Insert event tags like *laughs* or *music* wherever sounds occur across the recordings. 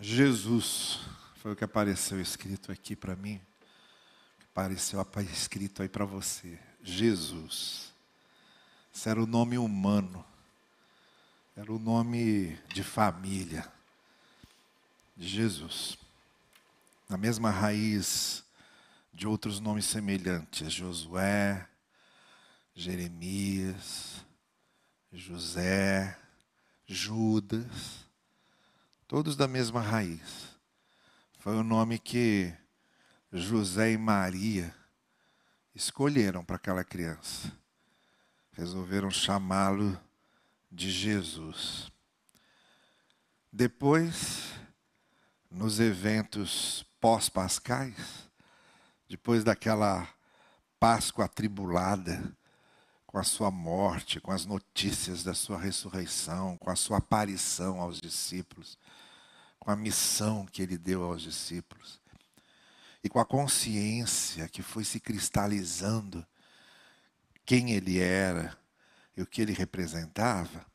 Jesus foi o que apareceu escrito aqui para mim. Apareceu escrito aí para você. Jesus. Isso era o nome humano. Era o nome de família de Jesus. Na mesma raiz de outros nomes semelhantes, Josué, Jeremias, José, Judas, todos da mesma raiz. Foi o nome que José e Maria escolheram para aquela criança. Resolveram chamá-lo de Jesus. Depois, nos eventos pós-pascais, depois daquela Páscoa atribulada, com a sua morte, com as notícias da sua ressurreição, com a sua aparição aos discípulos, com a missão que ele deu aos discípulos, e com a consciência que foi se cristalizando quem ele era e o que ele representava,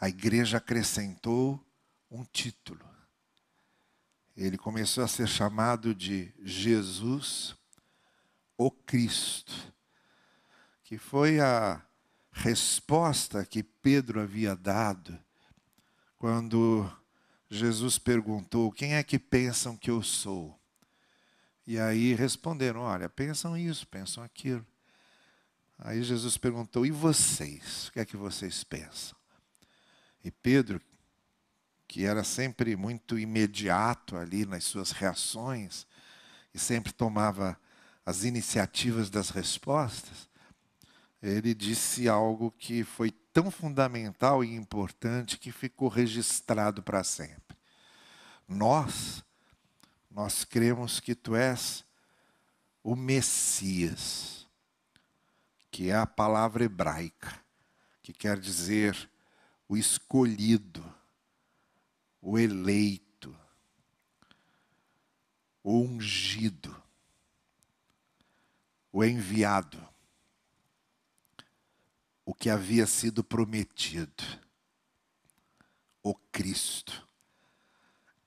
a igreja acrescentou um título. Ele começou a ser chamado de Jesus, o Cristo, que foi a resposta que Pedro havia dado quando Jesus perguntou: Quem é que pensam que eu sou? E aí responderam: Olha, pensam isso, pensam aquilo. Aí Jesus perguntou: E vocês? O que é que vocês pensam? E Pedro, que era sempre muito imediato ali nas suas reações e sempre tomava as iniciativas das respostas, ele disse algo que foi tão fundamental e importante que ficou registrado para sempre. Nós, nós cremos que tu és o Messias que é a palavra hebraica, que quer dizer o escolhido, o eleito, o ungido, o enviado, o que havia sido prometido, o Cristo.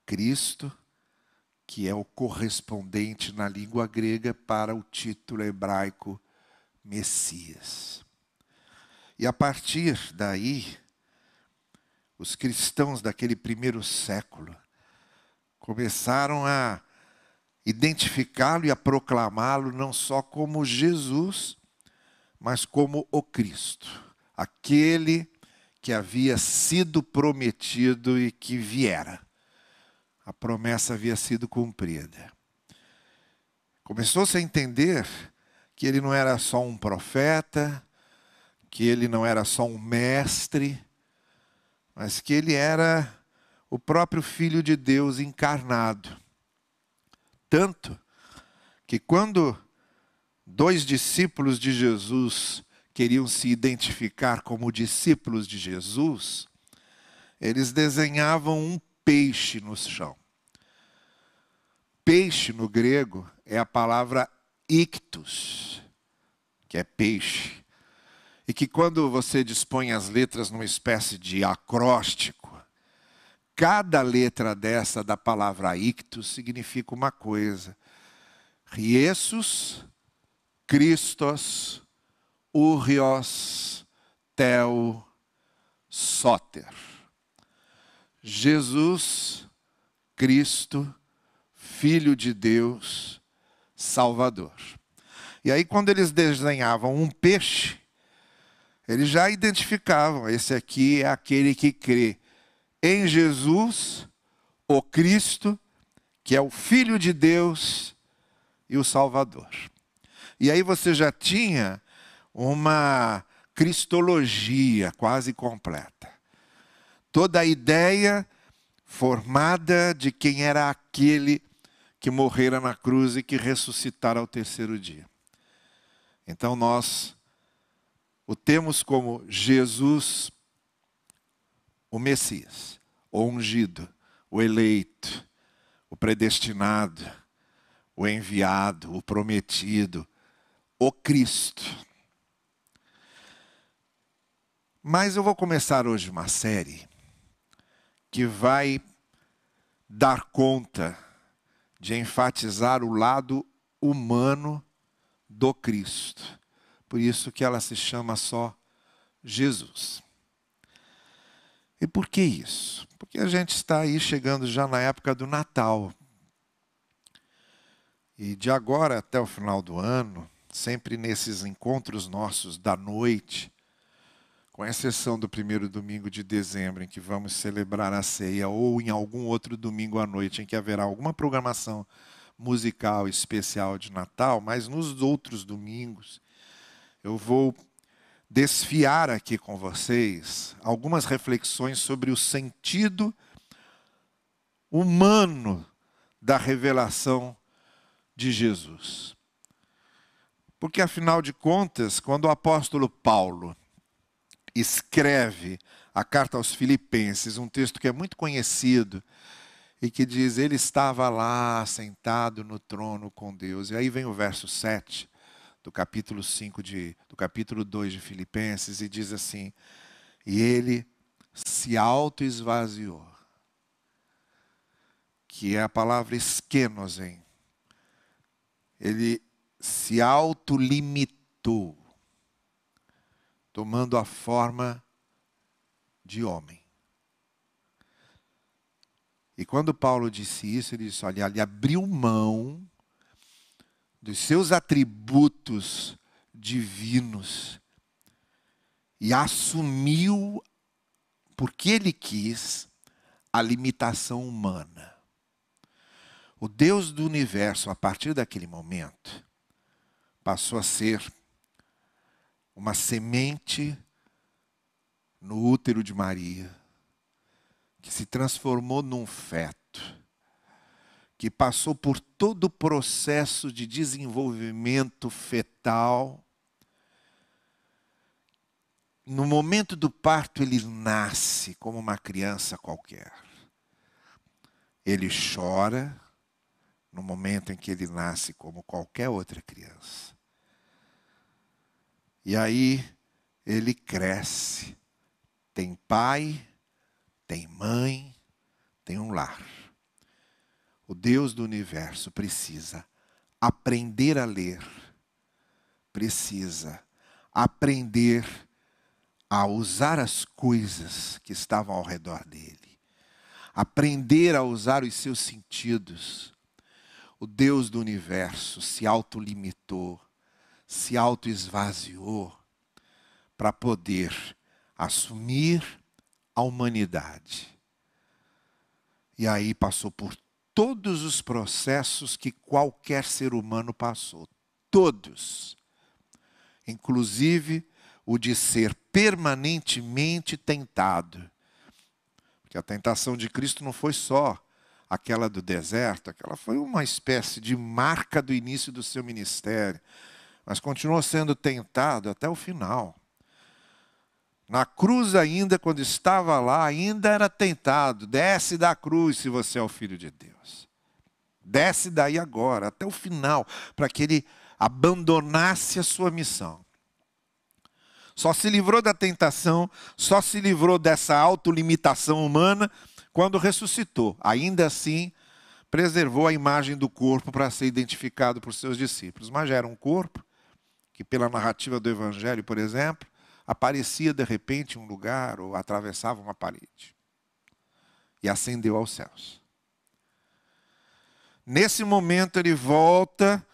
Cristo, que é o correspondente na língua grega para o título hebraico Messias. E a partir daí, os cristãos daquele primeiro século começaram a identificá-lo e a proclamá-lo não só como Jesus, mas como o Cristo, aquele que havia sido prometido e que viera. A promessa havia sido cumprida. Começou-se a entender que ele não era só um profeta, que ele não era só um mestre, mas que ele era o próprio Filho de Deus encarnado. Tanto que quando dois discípulos de Jesus queriam se identificar como discípulos de Jesus, eles desenhavam um peixe no chão. Peixe no grego é a palavra ictus, que é peixe, e que quando você dispõe as letras numa espécie de acróstico, cada letra dessa da palavra ictus significa uma coisa. Riesus, Christos, Urios, Tel, Soter. Jesus, Cristo, Filho de Deus, Salvador. E aí, quando eles desenhavam um peixe, eles já identificavam: esse aqui é aquele que crê em Jesus, o Cristo, que é o Filho de Deus e o Salvador. E aí você já tinha uma cristologia quase completa. Toda a ideia formada de quem era aquele que morrera na cruz e que ressuscitara ao terceiro dia. Então nós o temos como Jesus, o Messias, o ungido, o eleito, o predestinado, o enviado, o prometido, o Cristo. Mas eu vou começar hoje uma série que vai dar conta de enfatizar o lado humano do Cristo. Por isso que ela se chama só Jesus. E por que isso? Porque a gente está aí chegando já na época do Natal. E de agora até o final do ano, sempre nesses encontros nossos da noite, com exceção do primeiro domingo de dezembro, em que vamos celebrar a ceia, ou em algum outro domingo à noite, em que haverá alguma programação musical especial de Natal, mas nos outros domingos eu vou desfiar aqui com vocês algumas reflexões sobre o sentido humano da revelação de Jesus. Porque, afinal de contas, quando o apóstolo Paulo escreve a carta aos Filipenses, um texto que é muito conhecido, e que diz: Ele estava lá sentado no trono com Deus. E aí vem o verso 7 do capítulo 5 de, do capítulo 2 de Filipenses e diz assim: E ele se auto-esvaziou, que é a palavra esquenosen. Ele se autolimitou, tomando a forma de homem. E quando Paulo disse isso, ele disse: olha, ele abriu mão dos seus atributos divinos e assumiu, porque ele quis, a limitação humana. O Deus do universo, a partir daquele momento, passou a ser uma semente no útero de Maria, que se transformou num feto, que passou por todo o processo de desenvolvimento fetal. No momento do parto, ele nasce como uma criança qualquer. Ele chora no momento em que ele nasce como qualquer outra criança. E aí ele cresce, tem pai, tem mãe, tem um lar. O Deus do universo precisa aprender a ler, precisa aprender a usar as coisas que estavam ao redor dele, aprender a usar os seus sentidos. O Deus do universo se autolimitou, se autoesvaziou para poder assumir a humanidade. E aí passou por todos os processos que qualquer ser humano passou. Todos. Inclusive o de ser permanentemente tentado. Porque a tentação de Cristo não foi só aquela do deserto, aquela foi uma espécie de marca do início do seu ministério, mas continuou sendo tentado até o final. Na cruz, ainda, quando estava lá, ainda era tentado: desce da cruz se você é o filho de Deus. Desce daí agora, até o final, para que ele abandonasse a sua missão. Só se livrou da tentação, só se livrou dessa autolimitação humana quando ressuscitou. Ainda assim, preservou a imagem do corpo para ser identificado por seus discípulos. Mas já era um corpo que, pela narrativa do Evangelho, por exemplo, aparecia de repente em um lugar ou atravessava uma parede e ascendeu aos céus. Nesse momento ele volta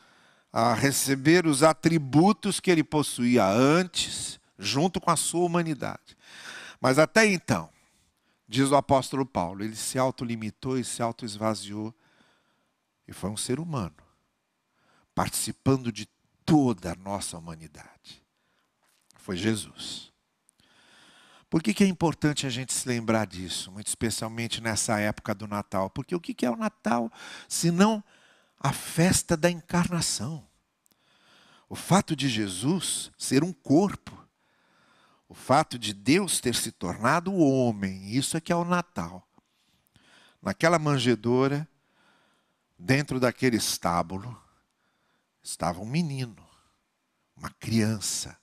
a receber os atributos que ele possuía antes, junto com a sua humanidade. Mas até então, diz o apóstolo Paulo, ele se autolimitou e se autoesvaziou e foi um ser humano, participando de toda a nossa humanidade foi Jesus. Por que, que é importante a gente se lembrar disso, muito especialmente nessa época do Natal? Porque o que, que é o Natal se não a festa da encarnação? O fato de Jesus ser um corpo, o fato de Deus ter se tornado homem, isso é que é o Natal. Naquela manjedoura, dentro daquele estábulo, estava um menino, uma criança,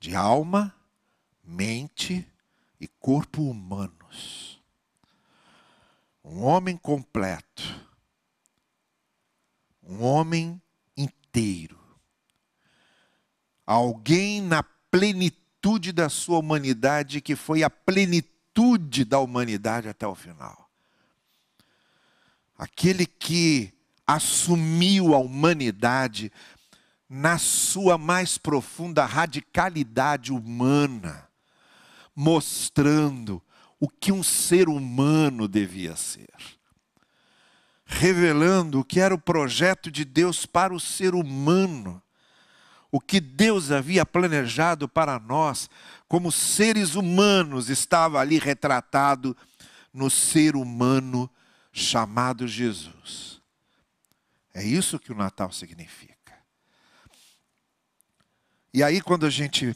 de alma, mente e corpo humanos. Um homem completo. Um homem inteiro. Alguém na plenitude da sua humanidade, que foi a plenitude da humanidade até o final. Aquele que assumiu a humanidade na sua mais profunda radicalidade humana, mostrando o que um ser humano devia ser, revelando o que era o projeto de Deus para o ser humano, o que Deus havia planejado para nós, como seres humanos, estava ali retratado no ser humano chamado Jesus. É isso que o Natal significa. E aí, quando a gente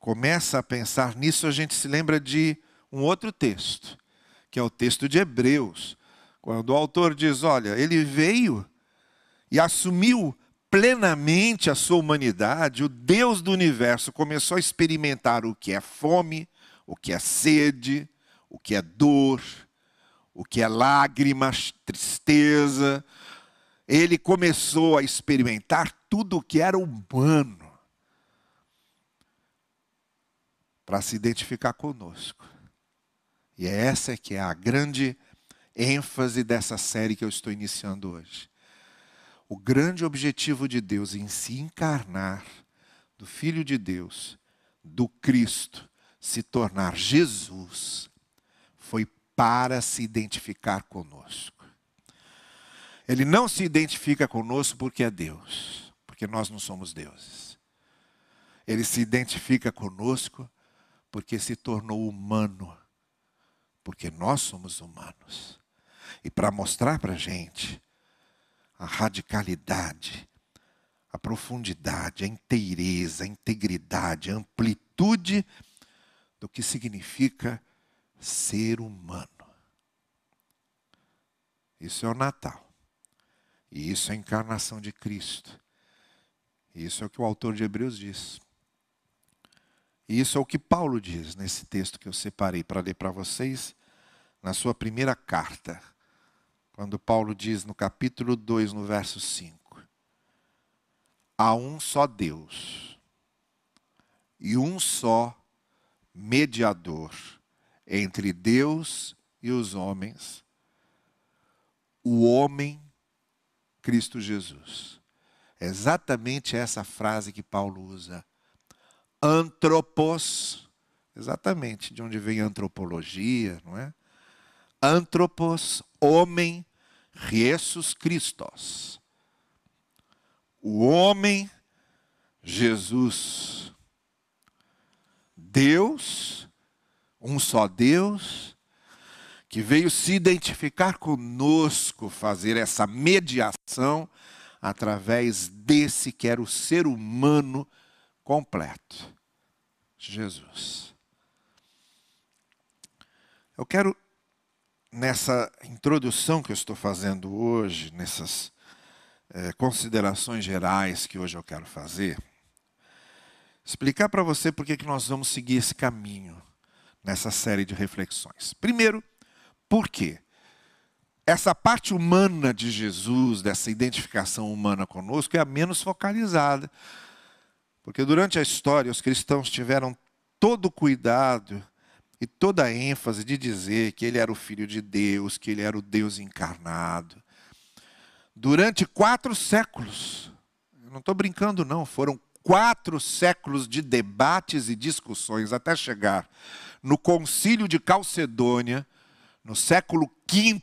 começa a pensar nisso, a gente se lembra de um outro texto, que é o texto de Hebreus, quando o autor diz: Olha, ele veio e assumiu plenamente a sua humanidade, o Deus do universo começou a experimentar o que é fome, o que é sede, o que é dor, o que é lágrimas, tristeza. Ele começou a experimentar tudo o que era humano. para se identificar conosco. E é essa que é a grande ênfase dessa série que eu estou iniciando hoje. O grande objetivo de Deus em se encarnar, do Filho de Deus, do Cristo, se tornar Jesus, foi para se identificar conosco. Ele não se identifica conosco porque é Deus, porque nós não somos deuses. Ele se identifica conosco porque se tornou humano, porque nós somos humanos. E para mostrar para a gente a radicalidade, a profundidade, a inteireza, a integridade, a amplitude do que significa ser humano. Isso é o Natal. E isso é a encarnação de Cristo. Isso é o que o autor de Hebreus diz. E isso é o que Paulo diz nesse texto que eu separei para ler para vocês, na sua primeira carta. Quando Paulo diz no capítulo 2, no verso 5: Há um só Deus e um só mediador entre Deus e os homens, o homem Cristo Jesus. É exatamente essa frase que Paulo usa Antropos, exatamente de onde vem a antropologia, não é? Antropos, homem, Jesus Christos. O homem, Jesus. Deus, um só Deus, que veio se identificar conosco, fazer essa mediação através desse que era o ser humano completo. Jesus. Eu quero, nessa introdução que eu estou fazendo hoje, nessas é, considerações gerais que hoje eu quero fazer, explicar para você por que nós vamos seguir esse caminho nessa série de reflexões. Primeiro, por quê? Essa parte humana de Jesus, dessa identificação humana conosco, é a menos focalizada. Porque durante a história os cristãos tiveram todo o cuidado e toda a ênfase de dizer que ele era o Filho de Deus, que ele era o Deus encarnado. Durante quatro séculos, eu não estou brincando, não, foram quatro séculos de debates e discussões até chegar no Concílio de Calcedônia, no século V,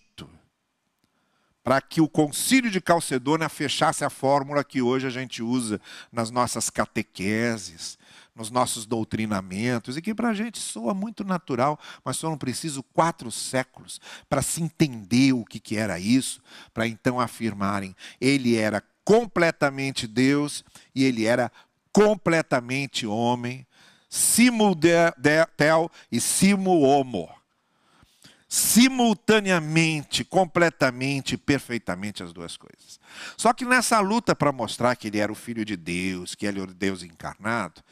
para que o concílio de Calcedônia fechasse a fórmula que hoje a gente usa nas nossas catequeses, nos nossos doutrinamentos, e que para a gente soa muito natural, mas foram preciso quatro séculos para se entender o que, que era isso, para então afirmarem: ele era completamente Deus e ele era completamente homem, simultel e simulomo simultaneamente, completamente, perfeitamente as duas coisas. Só que nessa luta para mostrar que ele era o filho de Deus, que ele era o Deus encarnado,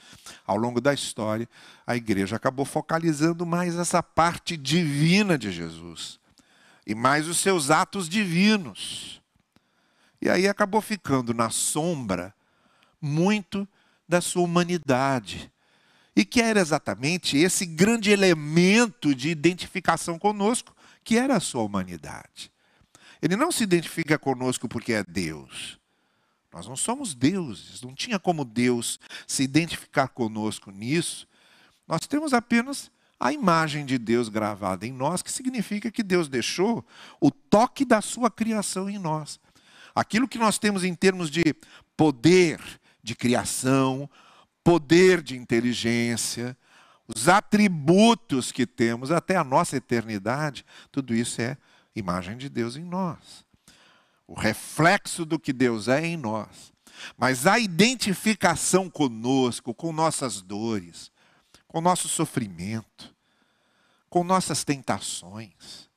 ao longo da história, a igreja acabou focalizando mais essa parte divina de Jesus. e mais os seus atos divinos. E aí acabou ficando na sombra muito da sua humanidade. E que era exatamente esse grande elemento de identificação conosco, que era a sua humanidade. Ele não se identifica conosco porque é Deus. Nós não somos deuses, não tinha como Deus se identificar conosco nisso. Nós temos apenas a imagem de Deus gravada em nós, que significa que Deus deixou o toque da sua criação em nós. Aquilo que nós temos em termos de poder de criação, poder de inteligência, os atributos que temos até a nossa eternidade, tudo isso é imagem de Deus em nós. O reflexo do que Deus é em nós. Mas a identificação conosco, com nossas dores, com nosso sofrimento, com nossas tentações,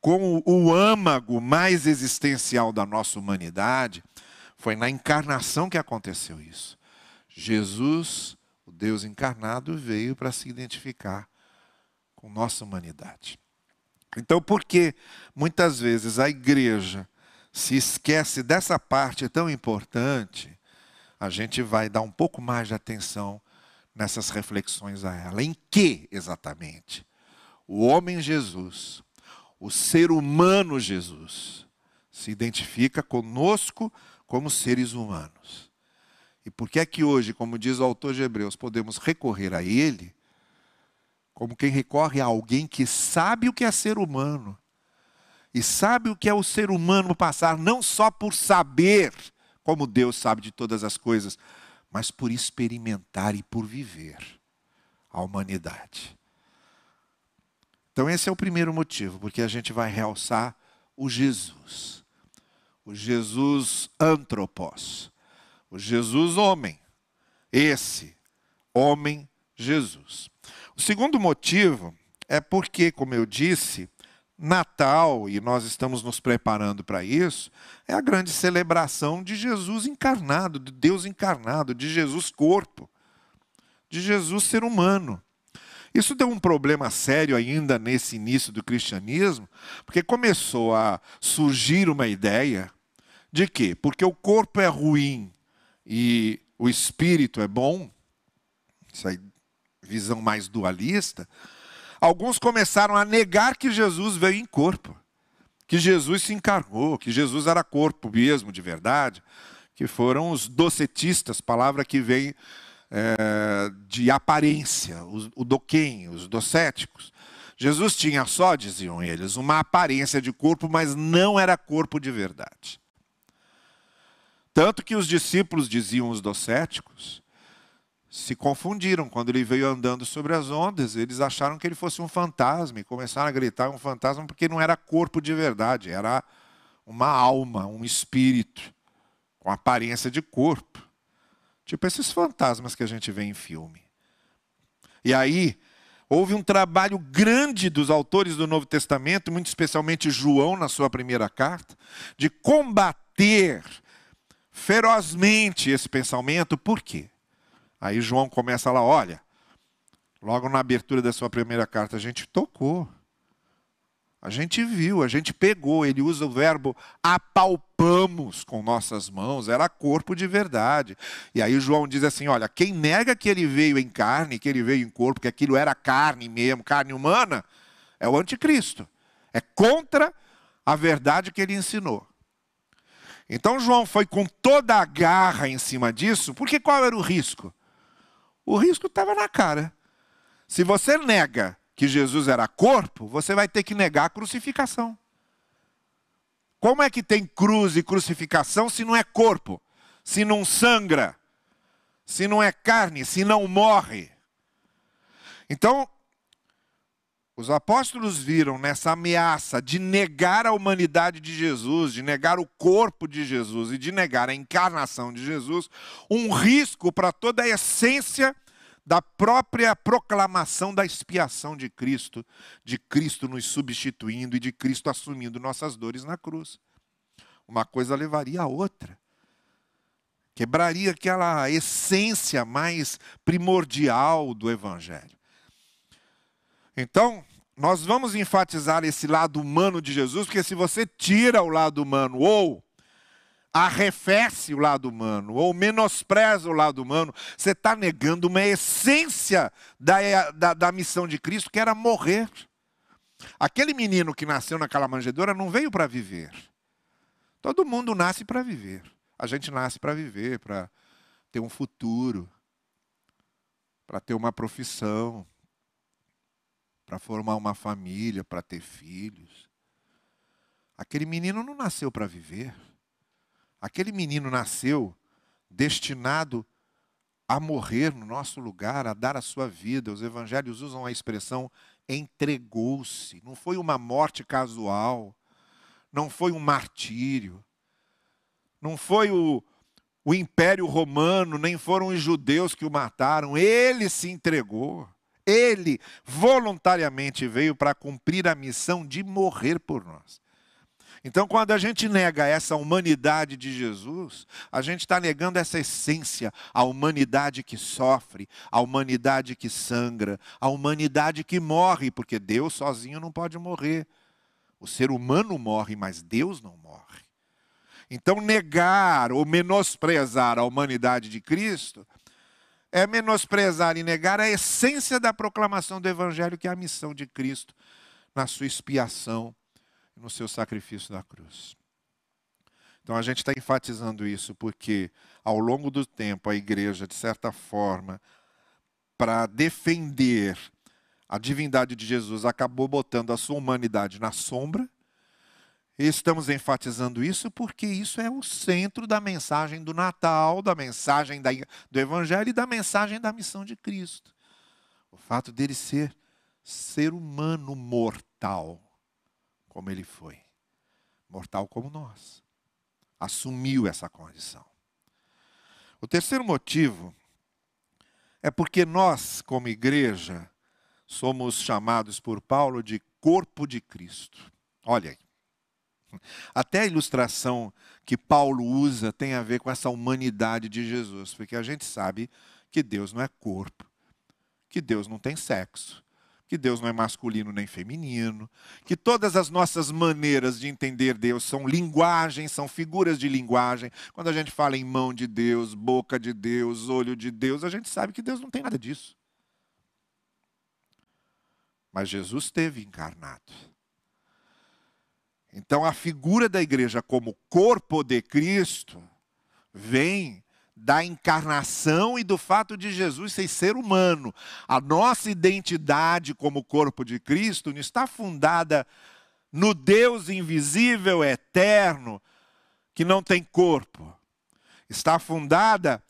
com o âmago mais existencial da nossa humanidade, foi na encarnação que aconteceu isso. Jesus, o Deus encarnado, veio para se identificar com nossa humanidade. Então, por que muitas vezes a igreja se esquece dessa parte tão importante, a gente vai dar um pouco mais de atenção nessas reflexões a ela. Em que exatamente? O homem Jesus, o ser humano Jesus, se identifica conosco como seres humanos. E por que é que hoje, como diz o autor de Hebreus, podemos recorrer a ele como quem recorre a alguém que sabe o que é ser humano e sabe o que é o ser humano passar, não só por saber como Deus sabe de todas as coisas, mas por experimentar e por viver a humanidade. Então, esse é o primeiro motivo, porque a gente vai realçar o Jesus, o Jesus antropos, o Jesus homem, esse homem Jesus. O segundo motivo é porque, como eu disse, Natal, e nós estamos nos preparando para isso, é a grande celebração de Jesus encarnado, de Deus encarnado, de Jesus corpo, de Jesus ser humano. Isso deu um problema sério ainda nesse início do cristianismo, porque começou a surgir uma ideia de que, porque o corpo é ruim e o espírito é bom, essa visão mais dualista, alguns começaram a negar que Jesus veio em corpo, que Jesus se encarnou, que Jesus era corpo mesmo, de verdade, que foram os docetistas, palavra que vem é, de aparência, os, o doquem, os docéticos. Jesus tinha só, diziam eles, uma aparência de corpo, mas não era corpo de verdade. Tanto que os discípulos diziam os docéticos, se confundiram quando ele veio andando sobre as ondas. Eles acharam que ele fosse um fantasma e começaram a gritar um fantasma porque não era corpo de verdade, era uma alma, um espírito com aparência de corpo. Tipo esses fantasmas que a gente vê em filme. E aí, houve um trabalho grande dos autores do Novo Testamento, muito especialmente João na sua primeira carta, de combater ferozmente esse pensamento. Por quê? Aí João começa lá, olha, logo na abertura da sua primeira carta, a gente tocou. A gente viu, a gente pegou, ele usa o verbo apalpamos com nossas mãos, era corpo de verdade. E aí João diz assim: olha, quem nega que ele veio em carne, que ele veio em corpo, que aquilo era carne mesmo, carne humana, é o anticristo. É contra a verdade que ele ensinou. Então João foi com toda a garra em cima disso, porque qual era o risco? O risco estava na cara. Se você nega que Jesus era corpo, você vai ter que negar a crucificação. Como é que tem cruz e crucificação se não é corpo, se não sangra, se não é carne, se não morre? Então, os apóstolos viram nessa ameaça de negar a humanidade de Jesus, de negar o corpo de Jesus e de negar a encarnação de Jesus, um risco para toda a essência da própria proclamação da expiação de Cristo, de Cristo nos substituindo e de Cristo assumindo nossas dores na cruz. Uma coisa levaria a outra. Quebraria aquela essência mais primordial do Evangelho. Então, nós vamos enfatizar esse lado humano de Jesus, porque se você tira o lado humano ou arrefece o lado humano ou menospreza o lado humano, você está negando uma essência da, da, da, missão de Cristo, que era morrer. Aquele menino que nasceu naquela manjedoura não veio para viver. Todo mundo nasce para viver. A gente nasce para viver, para ter um futuro, para ter uma profissão, para formar uma família, para ter filhos. Aquele menino não nasceu para viver. Aquele menino nasceu destinado a morrer no nosso lugar, a dar a sua vida. Os evangelhos usam a expressão entregou-se. Não foi uma morte casual, não foi um martírio, não foi o, o Império Romano, nem foram os judeus que o mataram. Ele se entregou. Ele voluntariamente veio para cumprir a missão de morrer por nós. Então, quando a gente nega essa humanidade de Jesus, a gente está negando essa essência, a humanidade que sofre, a humanidade que sangra, a humanidade que morre, porque Deus sozinho não pode morrer. O ser humano morre, mas Deus não morre. Então, negar ou menosprezar a humanidade de Cristo é menosprezar e negar a essência da proclamação do Evangelho, que é a missão de Cristo na sua expiação no seu sacrifício na cruz. Então a gente está enfatizando isso porque, ao longo do tempo, a igreja, de certa forma, para defender a divindade de Jesus, acabou botando a sua humanidade na sombra. Estamos enfatizando isso porque isso é o centro da mensagem do Natal, da mensagem do Evangelho e da mensagem da missão de Cristo. O fato dele ser ser humano mortal como ele foi, mortal como nós. Assumiu essa condição. O terceiro motivo é porque nós, como igreja, somos chamados por Paulo de corpo de Cristo. Olha aí. Até a ilustração que Paulo usa tem a ver com essa humanidade de Jesus, porque a gente sabe que Deus não é corpo, que Deus não tem sexo, que Deus não é masculino nem feminino, que todas as nossas maneiras de entender Deus são linguagens, são figuras de linguagem. Quando a gente fala em mão de Deus, boca de Deus, olho de Deus, a gente sabe que Deus não tem nada disso. Mas Jesus esteve encarnado. Então a figura da igreja como corpo de Cristo vem da encarnação e do fato de Jesus ser ser humano. A nossa identidade como corpo de Cristo não está fundada no Deus invisível, eterno, que não tem corpo. Está fundada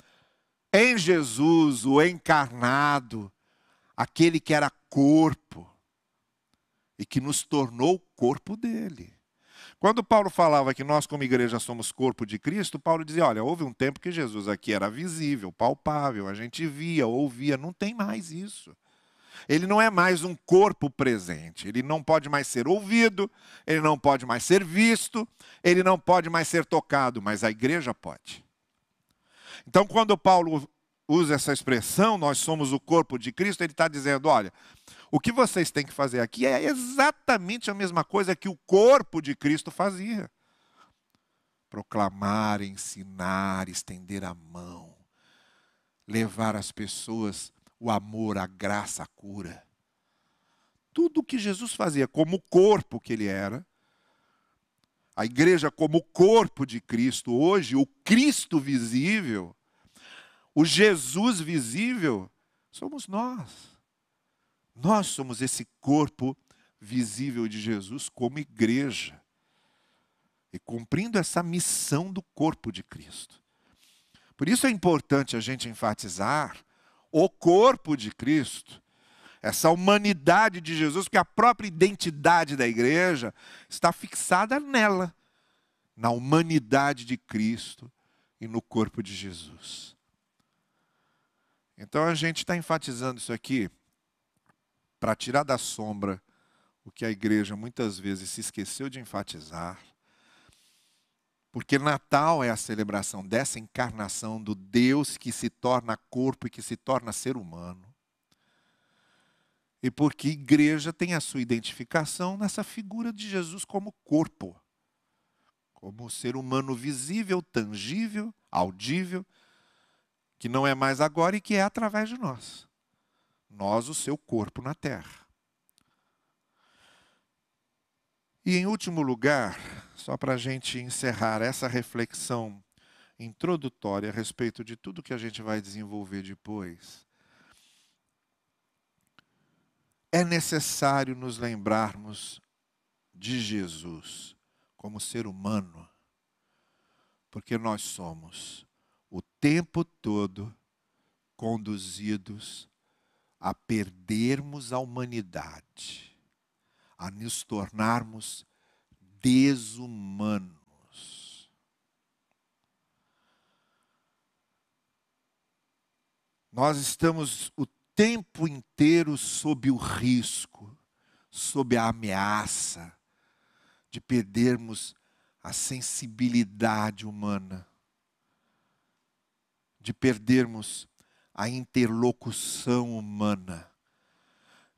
em Jesus, o encarnado, aquele que era corpo e que nos tornou corpo dele. Quando Paulo falava que nós, como igreja, somos corpo de Cristo, Paulo dizia: olha, houve um tempo que Jesus aqui era visível, palpável, a gente via, ouvia, não tem mais isso. Ele não é mais um corpo presente, ele não pode mais ser ouvido, ele não pode mais ser visto, ele não pode mais ser tocado, mas a igreja pode. Então, quando Paulo usa essa expressão, nós somos o corpo de Cristo, ele está dizendo: olha, o que vocês têm que fazer aqui é exatamente a mesma coisa que o corpo de Cristo fazia: proclamar, ensinar, estender a mão, levar às pessoas o amor, a graça, a cura. Tudo o que Jesus fazia como corpo que ele era, a igreja como corpo de Cristo, hoje, o Cristo visível, o Jesus visível, somos nós. Nós somos esse corpo visível de Jesus como igreja. E cumprindo essa missão do corpo de Cristo. Por isso é importante a gente enfatizar o corpo de Cristo, essa humanidade de Jesus, porque a própria identidade da igreja está fixada nela, na humanidade de Cristo e no corpo de Jesus. Então a gente está enfatizando isso aqui para tirar da sombra o que a igreja muitas vezes se esqueceu de enfatizar. Porque Natal é a celebração dessa encarnação do Deus que se torna corpo e que se torna ser humano. e porque igreja tem a sua identificação nessa figura de Jesus como corpo, como ser humano visível, tangível, audível, que não é mais agora e que é através de nós. Nós, o seu corpo na terra. E em último lugar, só para a gente encerrar essa reflexão introdutória a respeito de tudo que a gente vai desenvolver depois, é necessário nos lembrarmos de Jesus como ser humano, porque nós somos o tempo todo conduzidos a perdermos a humanidade, a nos tornarmos desumanos. Nós estamos o tempo inteiro sob o risco, sob a ameaça de perdermos a sensibilidade humana, de perdermos a interlocução humana,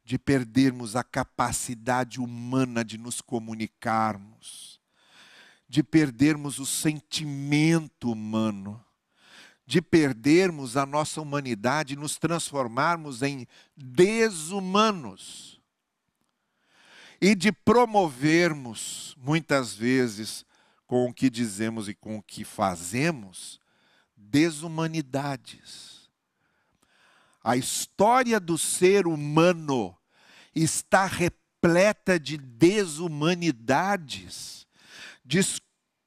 de perdermos a capacidade humana de nos comunicarmos, de perdermos o sentimento humano, de perdermos a nossa humanidade e nos transformarmos em desumanos. E de promovermos, muitas vezes, com o que dizemos e com o que fazemos, desumanidades a história do ser humano está repleta de desumanidades, de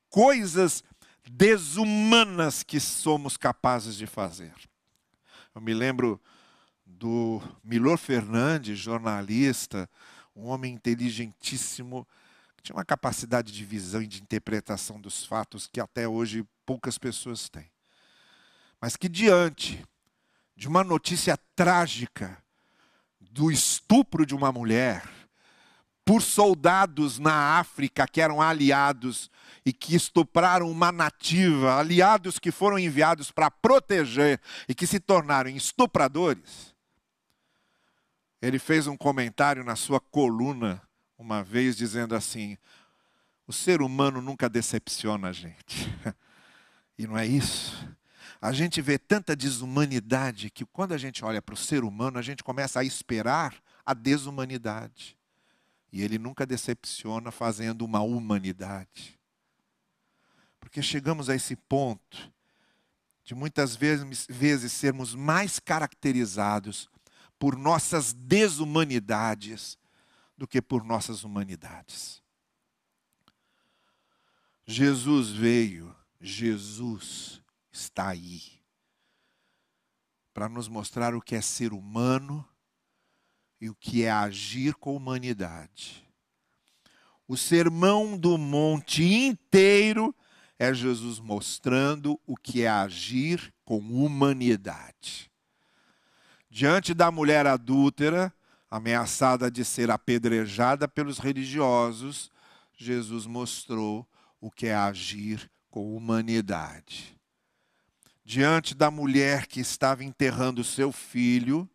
coisas desumanas que somos capazes de fazer. Eu me lembro do Milor Fernandes, jornalista, um homem inteligentíssimo, que tinha uma capacidade de visão e de interpretação dos fatos que até hoje poucas pessoas têm. Mas que diante de uma notícia trágica do estupro de uma mulher por soldados na África que eram aliados e que estupraram uma nativa, aliados que foram enviados para proteger e que se tornaram estupradores. Ele fez um comentário na sua coluna uma vez dizendo assim: o ser humano nunca decepciona a gente. *laughs* E não é isso? A gente vê tanta desumanidade que quando a gente olha para o ser humano, a gente começa a esperar a desumanidade. E ele nunca decepciona fazendo uma humanidade. Porque chegamos a esse ponto de muitas vezes, vezes sermos mais caracterizados por nossas desumanidades do que por nossas humanidades. Jesus veio, Jesus está aí para nos mostrar o que é ser humano e o que é agir com humanidade. O sermão do monte inteiro é Jesus mostrando o que é agir com humanidade. Diante da mulher adúltera, ameaçada de ser apedrejada pelos religiosos, Jesus mostrou o que é agir com humanidade diante da mulher que estava enterrando seu filho,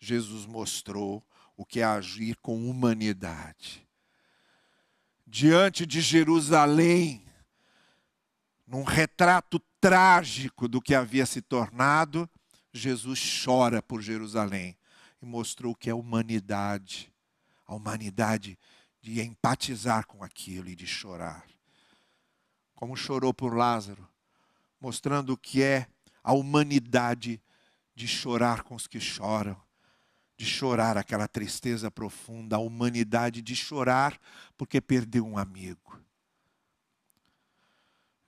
Jesus mostrou o que é agir com humanidade. Diante de Jerusalém, num retrato trágico do que havia se tornado, Jesus chora por Jerusalém e mostrou o que é humanidade. A humanidade de empatizar com aquilo e de chorar. Como chorou por Lázaro, mostrando o que é a humanidade de chorar com os que choram, de chorar aquela tristeza profunda, a humanidade de chorar porque perdeu um amigo.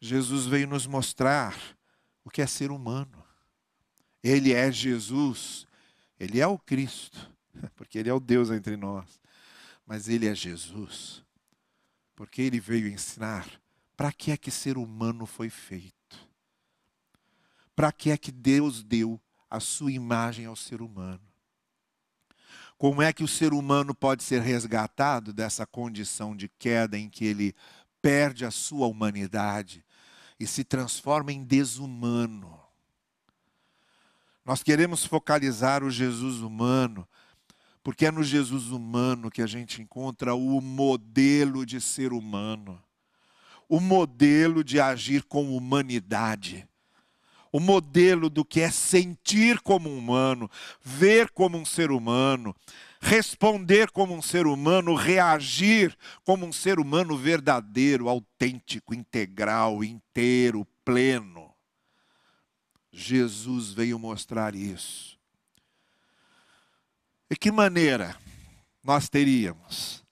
Jesus veio nos mostrar o que é ser humano. Ele é Jesus, ele é o Cristo, *laughs* porque ele é o Deus entre nós. Mas ele é Jesus, porque ele veio ensinar para que é que ser humano foi feito para que é que Deus deu a sua imagem ao ser humano. Como é que o ser humano pode ser resgatado dessa condição de queda em que ele perde a sua humanidade e se transforma em desumano? Nós queremos focalizar o Jesus humano, Porque é no Jesus humano que a gente encontra o modelo de ser humano, o modelo de agir com humanidade, o modelo do que é sentir como um humano, ver como um ser humano, responder como um ser humano, reagir como um ser humano verdadeiro, autêntico, integral, inteiro, pleno. Jesus veio mostrar isso. E que maneira nós teríamos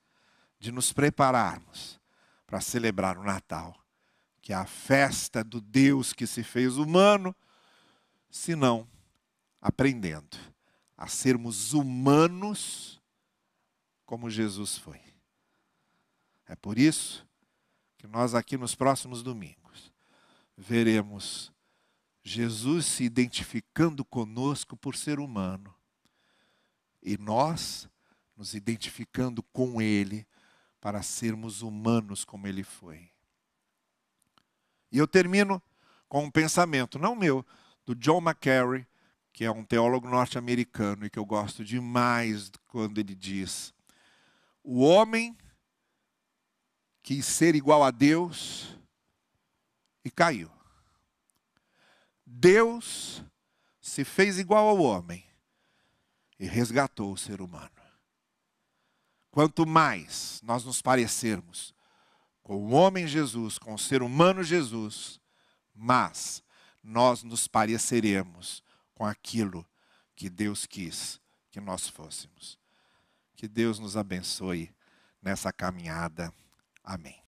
de nos prepararmos para celebrar o Natal, que é a festa do Deus que se fez humano, se não aprendendo a sermos humanos como Jesus foi. É por isso que nós aqui nos próximos domingos veremos Jesus se identificando conosco por ser humano e nós nos identificando com Ele para sermos humanos como Ele foi. E eu termino com um pensamento, não meu, do John McCarry, que é um teólogo norte-americano e que eu gosto demais quando ele diz: o homem quis ser igual a Deus e caiu. Deus se fez igual ao homem e resgatou o ser humano. Quanto mais nós nos parecermos com o homem Jesus, com o ser humano Jesus, mais nós nos pareceremos com aquilo que Deus quis que nós fôssemos. Que Deus nos abençoe nessa caminhada. Amém.